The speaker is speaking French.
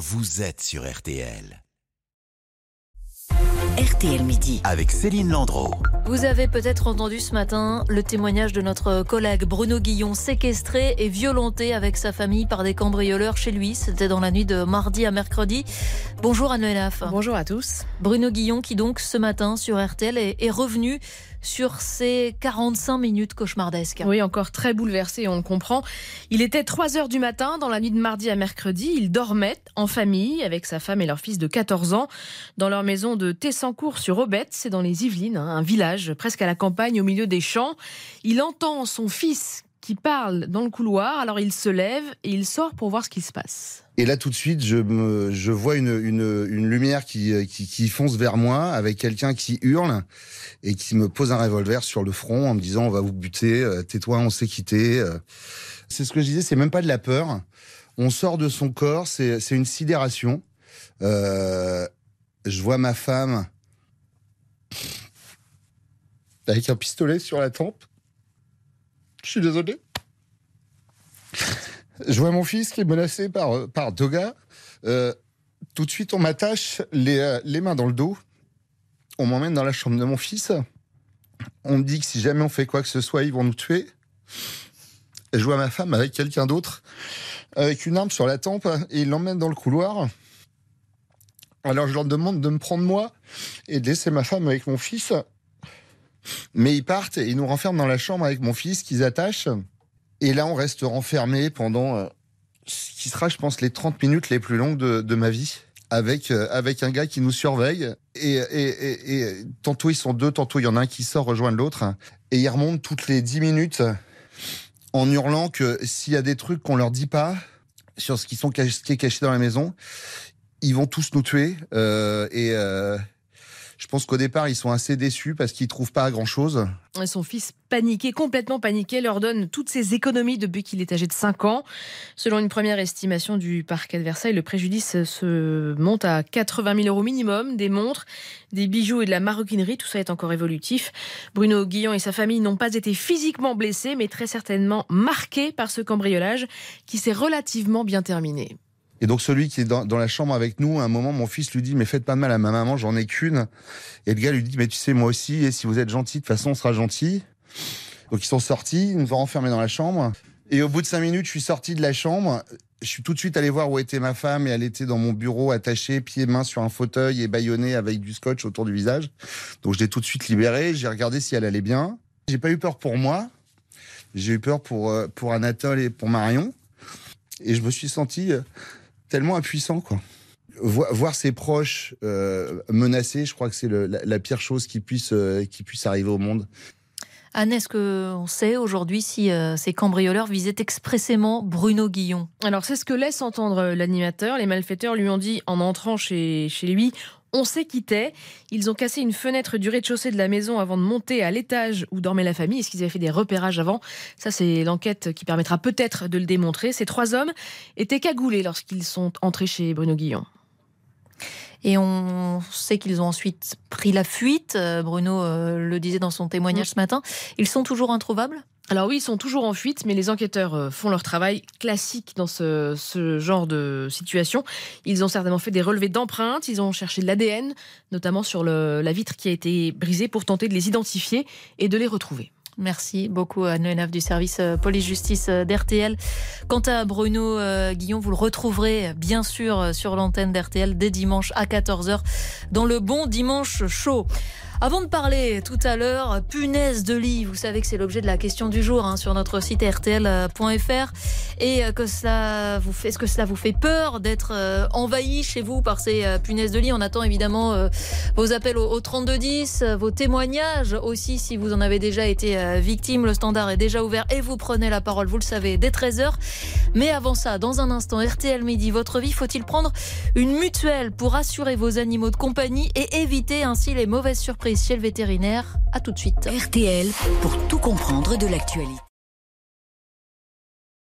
vous êtes sur RTL. RTL Midi. Avec Céline Landreau. Vous avez peut-être entendu ce matin le témoignage de notre collègue Bruno Guillon, séquestré et violenté avec sa famille par des cambrioleurs chez lui. C'était dans la nuit de mardi à mercredi. Bonjour Anne Elaf. Bonjour à tous. Bruno Guillon qui donc ce matin sur RTL est, est revenu sur ces 45 minutes cauchemardesques. Oui, encore très bouleversé, on le comprend. Il était 3 heures du matin dans la nuit de mardi à mercredi. Il dormait en famille avec sa femme et leur fils de 14 ans dans leur maison de Tessancourt sur Aubette, c'est dans les Yvelines, hein, un village presque à la campagne au milieu des champs. Il entend son fils parle dans le couloir, alors il se lève et il sort pour voir ce qui se passe. Et là, tout de suite, je, me, vois une, une, lumière qui, fonce vers moi avec quelqu'un qui hurle et qui me pose un revolver sur le front en me disant on va vous buter, euh, tais-toi, on s'est quitté. Euh. C'est ce que je disais, c'est même pas de la peur. On sort de son corps, c'est une sidération. Euh, je vois ma femme avec un pistolet sur la tempe. Je suis désolé. Je vois mon fils qui est menacé par, par deux gars. Euh, tout de suite, on m'attache les, euh, les mains dans le dos. On m'emmène dans la chambre de mon fils. On me dit que si jamais on fait quoi que ce soit, ils vont nous tuer. Je vois ma femme avec quelqu'un d'autre, avec une arme sur la tempe, et ils l'emmènent dans le couloir. Alors je leur demande de me prendre moi et de laisser ma femme avec mon fils. Mais ils partent et ils nous renferment dans la chambre avec mon fils qu'ils attachent. Et là, on reste renfermé pendant euh, ce qui sera, je pense, les 30 minutes les plus longues de, ma vie. Avec, euh, avec un gars qui nous surveille. Et, tantôt ils sont deux, tantôt il y en a un qui sort rejoindre l'autre. Et ils remontent toutes les 10 minutes en hurlant que s'il y a des trucs qu'on leur dit pas sur ce qui, est caché dans la maison, ils vont tous nous tuer. Euh, et pense qu'au départ, ils sont assez déçus parce qu'ils trouvent pas grand chose. Son fils, paniqué, complètement paniqué, leur donne toutes ses économies depuis qu'il est âgé de 5 ans. Selon une première estimation du parquet de le préjudice se monte à 80 000 euros minimum. Des montres, des bijoux et de la maroquinerie, tout ça est encore évolutif. Bruno Guillon et sa famille n'ont pas été physiquement blessés, mais très certainement marqués par ce cambriolage qui s'est relativement bien terminé. Et donc celui qui est dans, la chambre avec nous, à un moment, mon fils lui dit mais faites pas de mal à ma maman, j'en ai qu'une. Et le gars lui dit mais tu sais moi aussi, et si vous êtes gentil, de toute façon on sera gentil. Donc ils sont sortis, ils nous ont enfermés dans la chambre. Et au bout de cinq minutes, je suis sorti de la chambre. Je suis tout de suite allé voir où était ma femme et elle était dans mon bureau attachée, pieds mains sur un fauteuil et bâillonnée avec du scotch autour du visage. Donc je l'ai tout de suite libérée. J'ai regardé si elle allait bien. J'ai pas eu peur pour moi. J'ai eu peur pour pour Anatole et pour Marion. Et je me suis senti tellement impuissant, quoi. Voir ses proches euh, menacés, je crois que c'est la, pire chose qui puisse, euh, qui puisse arriver au monde. Anne, est-ce qu'on sait aujourd'hui si euh, ces cambrioleurs visaient expressément Bruno Guillon? Alors, c'est ce que laisse entendre l'animateur. Les malfaiteurs lui ont dit, en entrant chez, chez lui, on s'est quitté. Ils ont cassé une fenêtre du rez-de-chaussée de la maison avant de monter à l'étage où dormait la famille. Est-ce qu'ils avaient fait des repérages avant? Ça, c'est l'enquête qui permettra peut-être de le démontrer. Ces trois hommes étaient cagoulés lorsqu'ils sont entrés chez Bruno Guillon. Et on sait qu'ils ont ensuite pris la fuite. Bruno le disait dans son témoignage mmh. ce matin. Ils sont toujours introuvables? Alors oui, ils sont toujours en fuite, mais les enquêteurs font leur travail classique dans ce, ce genre de situation. Ils ont certainement fait des relevés d'empreintes, ils ont cherché de l'ADN, notamment sur le, la vitre qui a été brisée pour tenter de les identifier et de les retrouver. Merci beaucoup Anne Lenaf du service police-justice d'RTL. Quant à Bruno euh, Guillon, vous le retrouverez bien sûr sur l'antenne d'RTL dès dimanche à 14h dans le bon dimanche chaud. Avant de parler tout à l'heure, punaise de lit, vous savez que c'est l'objet de la question du jour hein, sur notre site rtl.fr et que cela vous fait, est-ce que cela vous fait peur d'être euh, envahi chez vous par ces euh, punaises de lit? On attend évidemment euh, vos appels au, au 3210, vos témoignages aussi si vous en avez déjà été euh, victime. Le standard est déjà ouvert et vous prenez la parole, vous le savez, dès 13h. Mais avant ça, dans un instant, RTL Midi, votre vie, faut-il prendre une mutuelle pour assurer vos animaux de compagnie et éviter ainsi les mauvaises surprises? Chez le vétérinaire. À tout de suite. RTL pour tout comprendre de l'actualité.